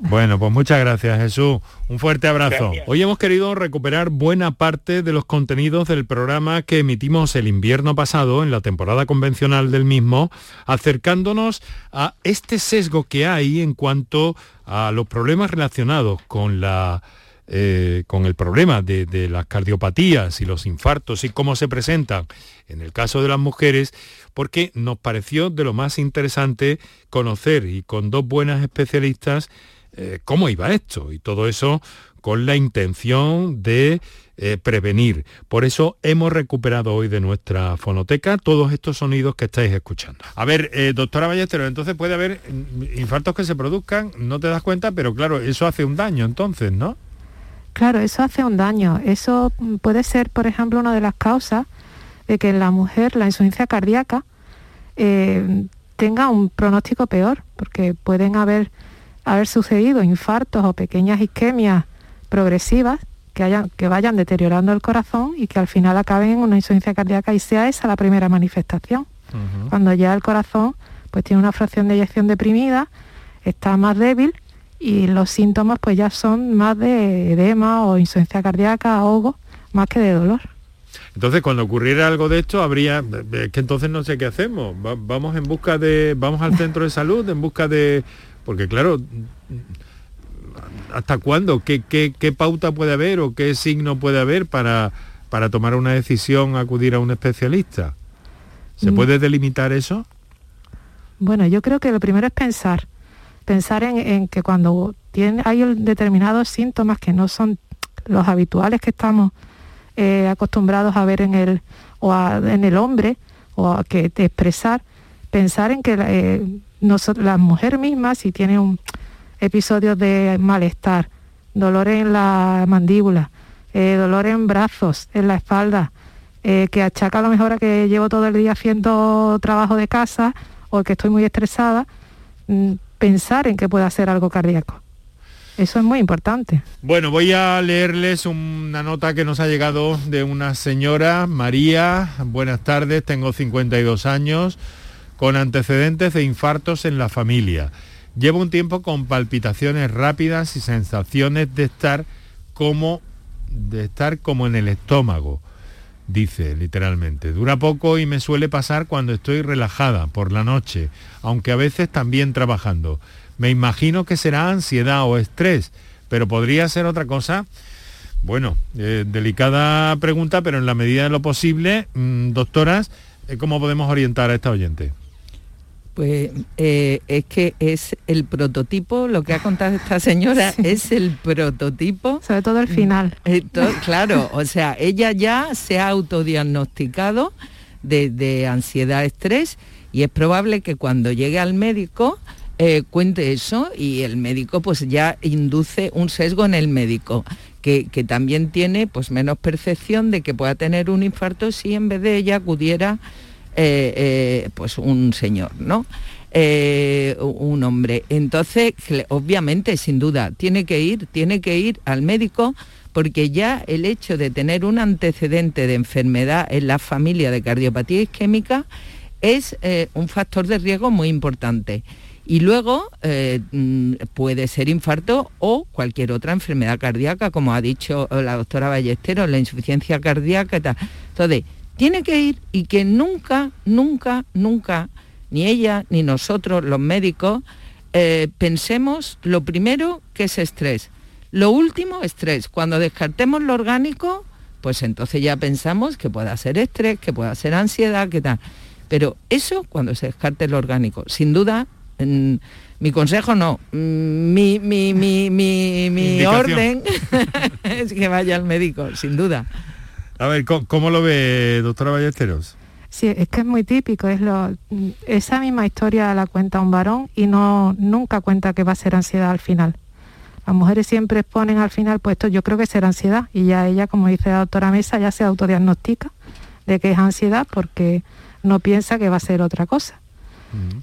Bueno, pues muchas gracias Jesús. Un fuerte abrazo. Gracias. Hoy hemos querido recuperar buena parte de los contenidos del programa que emitimos el invierno pasado en la temporada convencional del mismo, acercándonos a este sesgo que hay en cuanto a los problemas relacionados con la eh, con el problema de, de las cardiopatías y los infartos y cómo se presentan en el caso de las mujeres, porque nos pareció de lo más interesante conocer y con dos buenas especialistas eh, cómo iba esto y todo eso con la intención de eh, prevenir. Por eso hemos recuperado hoy de nuestra fonoteca todos estos sonidos que estáis escuchando. A ver, eh, doctora Ballesteros, entonces puede haber infartos que se produzcan, no te das cuenta, pero claro, eso hace un daño entonces, ¿no? Claro, eso hace un daño. Eso puede ser, por ejemplo, una de las causas de que en la mujer la insuficiencia cardíaca eh, tenga un pronóstico peor, porque pueden haber, haber sucedido infartos o pequeñas isquemias progresivas que, hayan, que vayan deteriorando el corazón y que al final acaben en una insuficiencia cardíaca y sea esa la primera manifestación. Cuando ya el corazón pues tiene una fracción de eyección deprimida, está más débil y los síntomas pues ya son más de edema o insuficiencia cardíaca, ahogo, más que de dolor. Entonces, cuando ocurriera algo de esto, habría es que entonces no sé qué hacemos. Va- vamos en busca de, vamos al centro de salud en busca de, porque claro, ¿hasta cuándo? ¿Qué, qué, qué pauta puede haber o qué signo puede haber para, para tomar una decisión, acudir a un especialista? ¿Se Mm. puede delimitar eso? Bueno, yo creo que lo primero es pensar, pensar en, en que cuando tiene, hay determinados síntomas que no son los habituales que estamos eh, acostumbrados a ver en el, o a- en el hombre o a que expresar, pensar en que eh, noso- la mujer misma, si tiene un episodio de malestar, dolor en la mandíbula, eh, dolor en brazos, en la espalda, eh, que achaca a lo mejor a que llevo todo el día haciendo trabajo de casa o que estoy muy estresada, mm, pensar en que pueda ser algo cardíaco. Eso es muy importante. Bueno, voy a leerles una nota que nos ha llegado de una señora, María. Buenas tardes, tengo 52 años, con antecedentes de infartos en la familia. Llevo un tiempo con palpitaciones rápidas y sensaciones de estar como de estar como en el estómago, dice literalmente. Dura poco y me suele pasar cuando estoy relajada por la noche, aunque a veces también trabajando. Me imagino que será ansiedad o estrés, pero podría ser otra cosa. Bueno, eh, delicada pregunta, pero en la medida de lo posible, mm, doctoras, eh, ¿cómo podemos orientar a esta oyente? Pues eh, es que es el prototipo, lo que ha contado esta señora *laughs* es el prototipo. Sobre todo el final. Eh, to- claro, o sea, ella ya se ha autodiagnosticado de, de ansiedad, estrés y es probable que cuando llegue al médico eh, cuente eso y el médico pues ya induce un sesgo en el médico. Que, que también tiene pues menos percepción de que pueda tener un infarto si en vez de ella acudiera eh, eh, pues un señor, ¿no? Eh, un hombre. Entonces, obviamente, sin duda, tiene que ir, tiene que ir al médico porque ya el hecho de tener un antecedente de enfermedad en la familia de cardiopatía isquémica es un factor de riesgo muy importante. Y luego mm, puede ser infarto o cualquier otra enfermedad cardíaca, como ha dicho la doctora Ballesteros, la insuficiencia cardíaca y tal. Entonces, tiene que ir y que nunca, nunca, nunca, ni ella ni nosotros, los médicos, eh, pensemos lo primero que es estrés. Lo último, estrés. Cuando descartemos lo orgánico, pues entonces ya pensamos que pueda ser estrés, que pueda ser ansiedad, que tal. Pero eso cuando se descarte lo orgánico. Sin duda, mi consejo no. Mi, mi, mi, mi, mi orden *laughs* es que vaya al médico, sin duda. A ver, ¿cómo, lo ve, doctora Ballesteros? Sí, es que es muy típico, es lo, esa misma historia la cuenta un varón y no nunca cuenta que va a ser ansiedad al final. Las mujeres siempre ponen al final, pues esto yo creo que será ansiedad y ya ella, como dice la doctora Mesa, ya se autodiagnostica de que es ansiedad porque no piensa que va a ser otra cosa.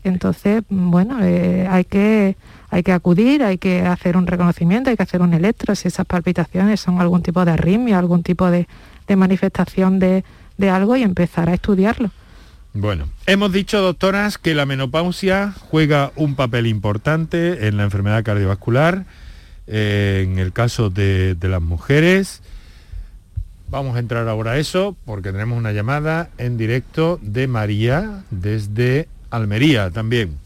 Entonces, bueno, eh, hay, que, hay que acudir, hay que hacer un reconocimiento, hay que hacer un electro, si esas palpitaciones son algún tipo de arritmia, algún tipo de, de manifestación de, algo y empezar a estudiarlo. Bueno, hemos dicho, doctoras, que la menopausia juega un papel importante en la enfermedad cardiovascular, eh, en el caso de, las mujeres. Vamos a entrar ahora a eso porque tenemos una llamada en directo de María desde Almería también.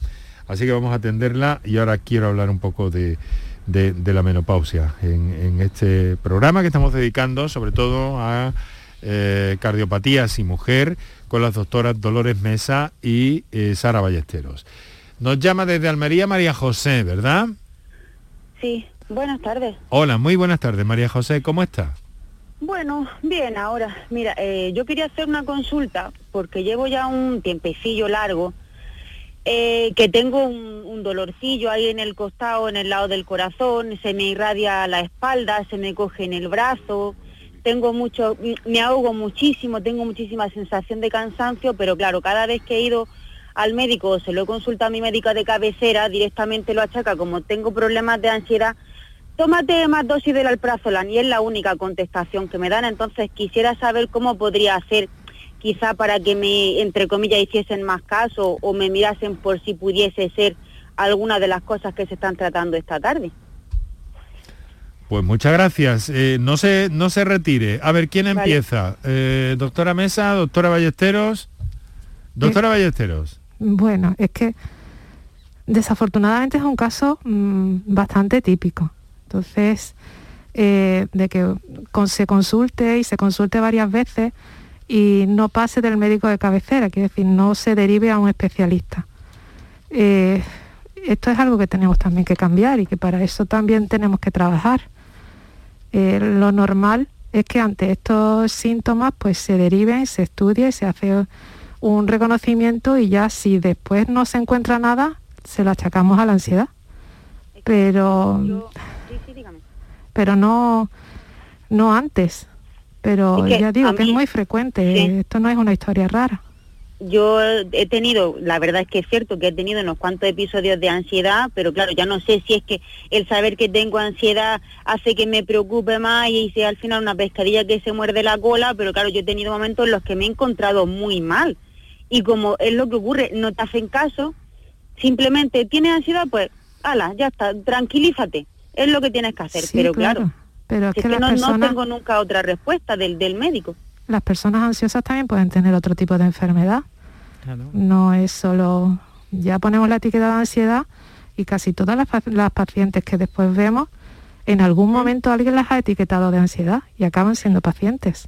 Así que vamos a atenderla y ahora quiero hablar un poco de, de, la menopausia en, este programa que estamos dedicando sobre todo a eh, cardiopatías y mujer con las doctoras Dolores Mesa y eh, Sara Ballesteros. Nos llama desde Almería María José, ¿verdad? Sí, buenas tardes. Hola, muy buenas tardes María José, ¿cómo está? Bueno, bien, ahora, mira, eh, yo quería hacer una consulta porque llevo ya un tiempecillo largo eh, que tengo un, dolorcillo ahí en el costado, en el lado del corazón, se me irradia la espalda, se me coge en el brazo, tengo mucho, me ahogo muchísimo, tengo muchísima sensación de cansancio, pero claro, cada vez que he ido al médico se lo he consultado a mi médica de cabecera, directamente lo achaca, como tengo problemas de ansiedad, tómate más dosis del alprazolam y es la única contestación que me dan, entonces quisiera saber cómo podría hacer quizá para que me, entre comillas, hiciesen más caso o me mirasen por si pudiese ser alguna de las cosas que se están tratando esta tarde. Pues muchas gracias. Eh, no, se, no se retire. A ver, ¿quién empieza? Eh, doctora Mesa, doctora Ballesteros. Doctora Ballesteros. Bueno, es que desafortunadamente es un caso mm, bastante típico. Entonces, eh, de que se consulte y se consulte varias veces y no pase del médico de cabecera, quiere decir, no se derive a un especialista. Eh, esto es algo que tenemos también que cambiar y que para eso también tenemos que trabajar. Eh, lo normal es que ante estos síntomas pues se deriven, se estudie, se hace un reconocimiento y ya si después no se encuentra nada, se lo achacamos a la ansiedad. Pero, pero no, no antes. Pero ya digo que es muy frecuente, esto no es una historia rara. Yo he tenido, la verdad es que es cierto que he tenido unos cuantos episodios de ansiedad, pero claro, ya no sé si es que el saber que tengo ansiedad hace que me preocupe más y sea al final una pescadilla que se muerde la cola, pero claro, yo he tenido momentos en los que me he encontrado muy mal. Y como es lo que ocurre, no te hacen caso, simplemente tienes ansiedad, pues, ala, ya está, tranquilízate, es lo que tienes que hacer, pero claro pero es, que, no, tengo nunca otra respuesta del, del médico. Las personas ansiosas también pueden tener otro tipo de enfermedad. No es solo, ya ponemos la etiqueta de ansiedad y casi todas las, pacientes que después vemos, en algún momento alguien las ha etiquetado de ansiedad y acaban siendo pacientes.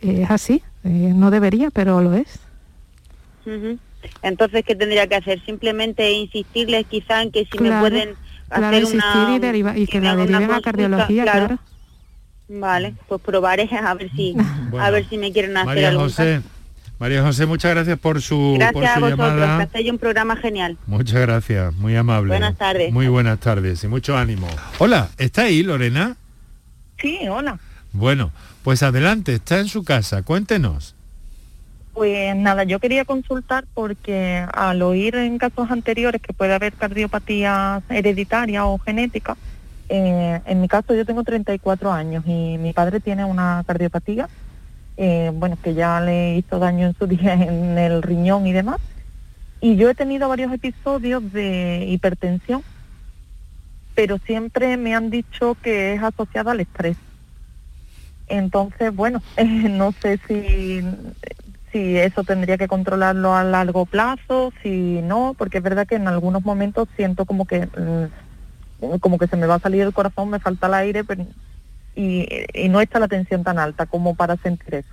Es así, eh, no debería, pero lo es. Entonces, ¿qué tendría que hacer? Simplemente insistirles quizá en que si me pueden claro, insistir y, que la deriven a cardiología, claro. Vale, pues probaré a ver si *laughs* a ver si me quieren hacer María José, María José, muchas gracias por su, gracias por su a vosotros, llamada. Un programa genial. Muchas gracias, muy amable. Buenas tardes. Muy buenas tardes y mucho ánimo. Hola, ¿está ahí Lorena? Sí, hola. Bueno, pues adelante, está en su casa, cuéntenos. Pues nada, yo quería consultar porque al oír en casos anteriores que puede haber cardiopatía hereditaria o genética, eh, en mi caso yo tengo 34 años y mi padre tiene una cardiopatía, eh, bueno, que ya le hizo daño en su *laughs* día en el riñón y demás. Y yo he tenido varios episodios de hipertensión, pero siempre me han dicho que es asociada al estrés. Entonces, bueno, *laughs* no sé si si eso tendría que controlarlo a largo plazo, si no, porque es verdad que en algunos momentos siento como que mm, como que se me va a salir el corazón, me falta el aire pero, y, no está la tensión tan alta como para sentir eso.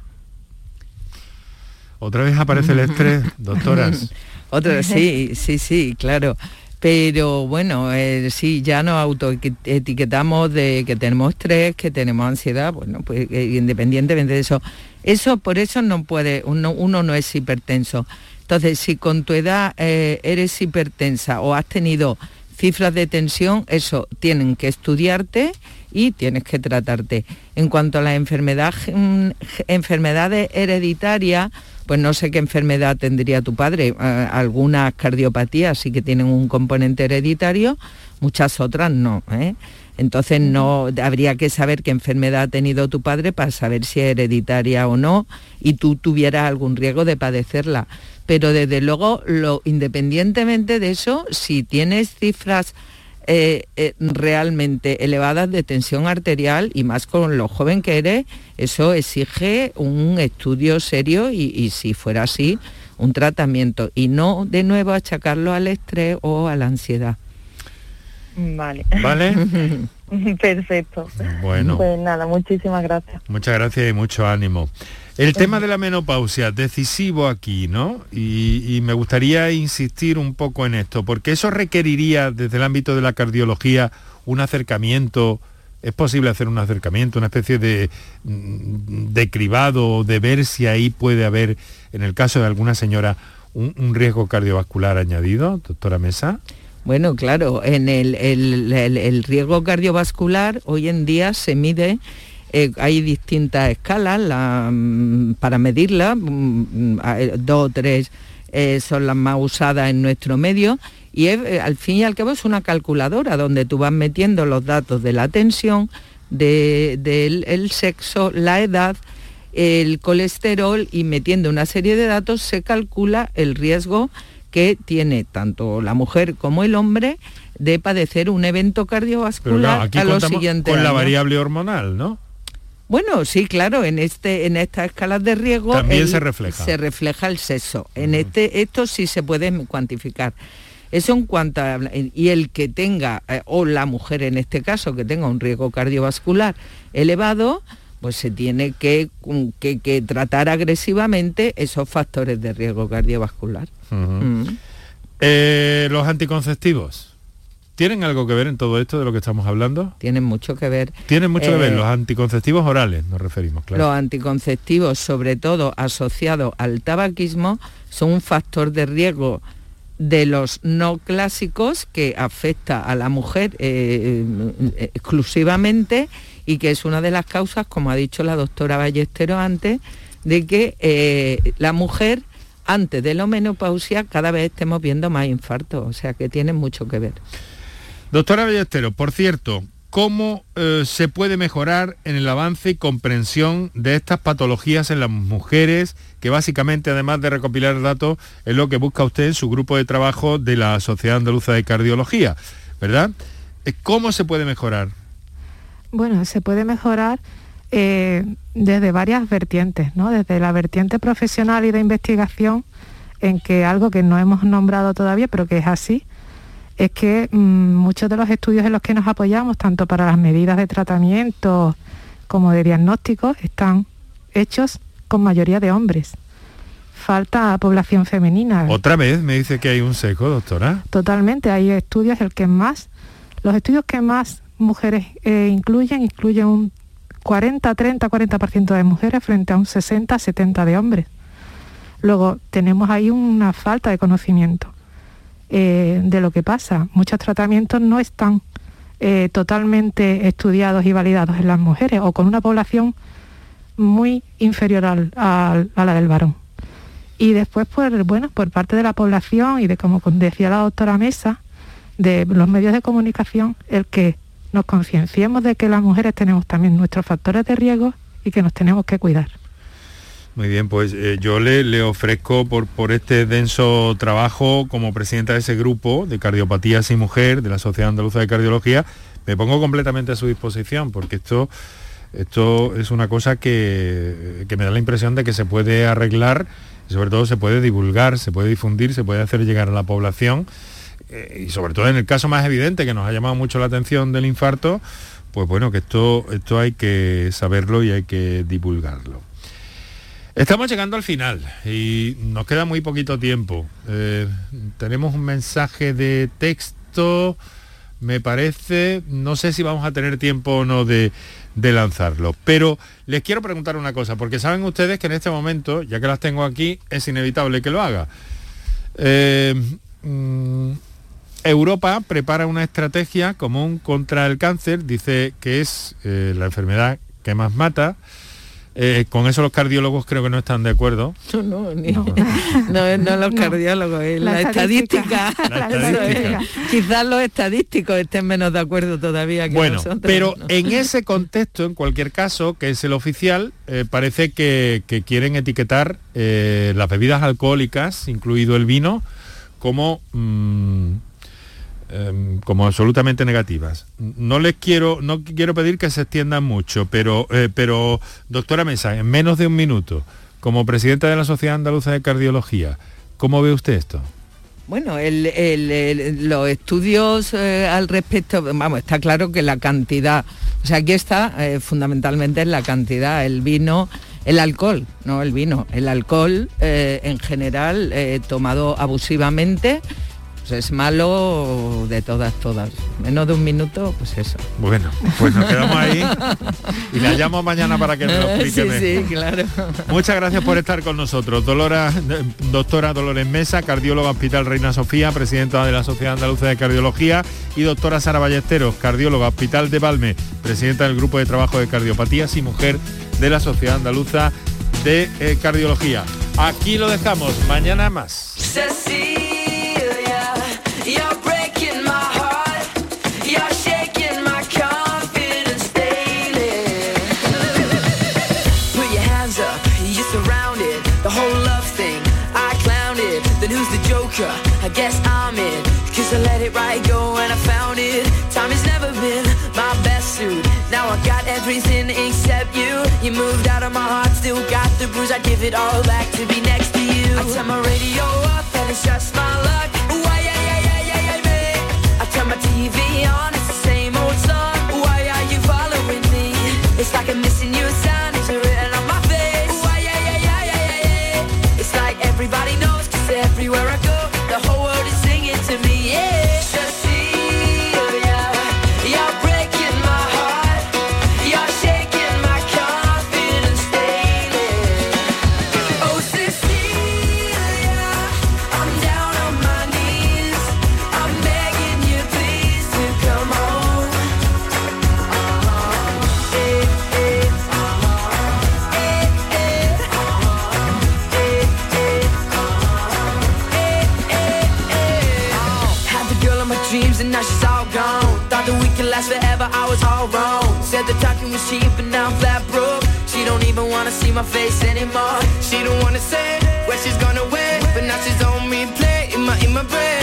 Otra vez aparece el estrés, *laughs* doctoras. Otra, sí, sí, sí, claro. Pero bueno, eh, sí, ya nos autoetiquetamos de que tenemos estrés, que tenemos ansiedad, bueno, pues eh, independientemente de eso. Eso, por eso no puede, uno, no es hipertenso. Entonces, si con tu edad eh, eres hipertensa o has tenido cifras de tensión, eso tienen que estudiarte y tienes que tratarte. En cuanto a las mm, enfermedades hereditarias, pues no sé qué enfermedad tendría tu padre. Eh, algunas cardiopatías sí que tienen un componente hereditario, muchas otras no. ¿eh? Entonces no habría que saber qué enfermedad ha tenido tu padre para saber si es hereditaria o no y tú tuvieras algún riesgo de padecerla. Pero desde luego, lo, independientemente de eso, si tienes cifras eh, eh, realmente elevadas de tensión arterial y más con lo joven que eres, eso exige un estudio serio y, si fuera así, un tratamiento y no de nuevo achacarlo al estrés o a la ansiedad. Vale. ¿Vale? *laughs* Perfecto. Bueno. Pues nada, muchísimas gracias. Muchas gracias y mucho ánimo. El tema de la menopausia, decisivo aquí, ¿no? Y, me gustaría insistir un poco en esto, porque eso requeriría desde el ámbito de la cardiología un acercamiento, es posible hacer un acercamiento, una especie de, mm, de cribado, de ver si ahí puede haber, en el caso de alguna señora, un, riesgo cardiovascular añadido, doctora Mesa. Bueno, claro, en el riesgo cardiovascular hoy en día se mide eh, hay distintas escalas mm, para medirla, mm, mm, eh, dos o tres eh, son las más usadas en nuestro medio y al fin y al cabo es una calculadora donde tú vas metiendo los datos de la tensión, del sexo, la edad, el colesterol y metiendo una serie de datos se calcula el riesgo que tiene tanto la mujer como el hombre de padecer un evento cardiovascular a los siguientes con la variable hormonal, ¿no? Bueno, sí, claro, en este, en estas escalas de riesgo también se refleja. Se refleja el sexo. En este, esto sí se puede cuantificar. Eso en cuanto a, y el que tenga, eh, o la mujer en este caso, que tenga un riesgo cardiovascular elevado, pues se tiene que, que, tratar agresivamente esos factores de riesgo cardiovascular. Mm. Eh, los anticonceptivos. ¿Tienen algo que ver en todo esto de lo que estamos hablando? Tienen mucho que ver. Tienen mucho que ver, eh, los anticonceptivos orales nos referimos, claro. Los anticonceptivos, sobre todo asociados al tabaquismo, son un factor de riesgo de los no clásicos que afecta a la mujer eh, exclusivamente y que es una de las causas, como ha dicho la doctora Ballesteros antes, de que la mujer antes de la menopausia cada vez estemos viendo más infartos, o sea que tienen mucho que ver. Doctora Ballestero, por cierto, ¿cómo eh, se puede mejorar en el avance y comprensión de estas patologías en las mujeres, que básicamente, además de recopilar datos, es lo que busca usted en su grupo de trabajo de la Sociedad Andaluza de Cardiología, ¿verdad? Eh, ¿Cómo se puede mejorar? Bueno, se puede mejorar eh, desde varias vertientes, ¿no? Desde la vertiente profesional y de investigación, en que algo que no hemos nombrado todavía, pero que es así, es que mm, muchos de los estudios en los que nos apoyamos, tanto para las medidas de tratamiento como de diagnóstico, están hechos con mayoría de hombres. Falta población femenina. Otra vez me dice que hay un seco, doctora. Totalmente, hay estudios el que más, los estudios que más mujeres eh, incluyen, incluyen un 40, 30, 40% de mujeres frente a un 60, 70 de hombres. Luego tenemos ahí una falta de conocimiento. Eh, de lo que pasa. Muchos tratamientos no están eh, totalmente estudiados y validados en las mujeres o con una población muy inferior a la del varón. Y después, pues, bueno, por parte de la población y de, como decía la doctora Mesa, de los medios de comunicación, el que nos concienciemos de que las mujeres tenemos también nuestros factores de riesgo y que nos tenemos que cuidar. Muy bien, pues eh, yo le, ofrezco por, este denso trabajo como presidenta de ese grupo de cardiopatías y mujer de la Sociedad Andaluza de Cardiología, me pongo completamente a su disposición porque esto, esto es una cosa que, que me da la impresión de que se puede arreglar y sobre todo se puede divulgar, se puede difundir, se puede hacer llegar a la población eh, y sobre todo en el caso más evidente que nos ha llamado mucho la atención del infarto, pues bueno, que esto, esto hay que saberlo y hay que divulgarlo. Estamos llegando al final y nos queda muy poquito tiempo. Eh, tenemos un mensaje de texto, me parece, no sé si vamos a tener tiempo o no de, lanzarlo, pero les quiero preguntar una cosa, porque saben ustedes que en este momento, ya que las tengo aquí, es inevitable que lo haga. Eh, mm, Europa prepara una estrategia común contra el cáncer, dice que es eh, la enfermedad que más mata. Eh, con eso los cardiólogos creo que no están de acuerdo. No, no, ni- no, *laughs* no los cardiólogos, es la, La estadística. estadística. *laughs* La estadística. Quizás los estadísticos estén menos de acuerdo todavía que Bueno, nosotros. pero ¿no? en ese contexto, en cualquier caso, que es el oficial, eh, parece que, que quieren etiquetar eh, las bebidas alcohólicas, incluido el vino, como, mm, em, como absolutamente negativas. No les quiero, no quiero pedir que se extiendan mucho, pero, eh, pero doctora Mesa, en menos de un minuto, como presidenta de la Sociedad Andaluza de Cardiología, ¿cómo ve usted esto? Bueno, el- los estudios eh, al respecto, vamos, está claro que la cantidad, o sea, aquí está eh, fundamentalmente en la cantidad, el vino, el alcohol, no el vino, el alcohol en general tomado abusivamente, pues es malo de todas, todas. Menos de un minuto, pues eso. Bueno, pues nos quedamos ahí *laughs* y la llamo mañana para que me lo explique Sí, mejor. sí, claro. Muchas gracias por estar con nosotros. Dolora, doctora Dolores Mesa, cardióloga Hospital Reina Sofía, presidenta de la Sociedad Andaluza de Cardiología, y doctora Sara Ballesteros, cardióloga Hospital de Valme, presidenta del Grupo de Trabajo de Cardiopatías y Mujer de la Sociedad Andaluza de eh, Cardiología. Aquí lo dejamos, mañana más. I clowned it. Then who's the joker? I guess I'm it. Cause I let it right go and I found it. Time has never been my best suit. Now I got everything except you. You moved out of my heart, still got the bruise. I give it all back to be next to you. I turn my radio up and it's just my luck. TV on, cheap and now flat broke. She don't even wanna see my face anymore. She don't wanna say where she's gonna wait, but now she's on me play in my in my brain.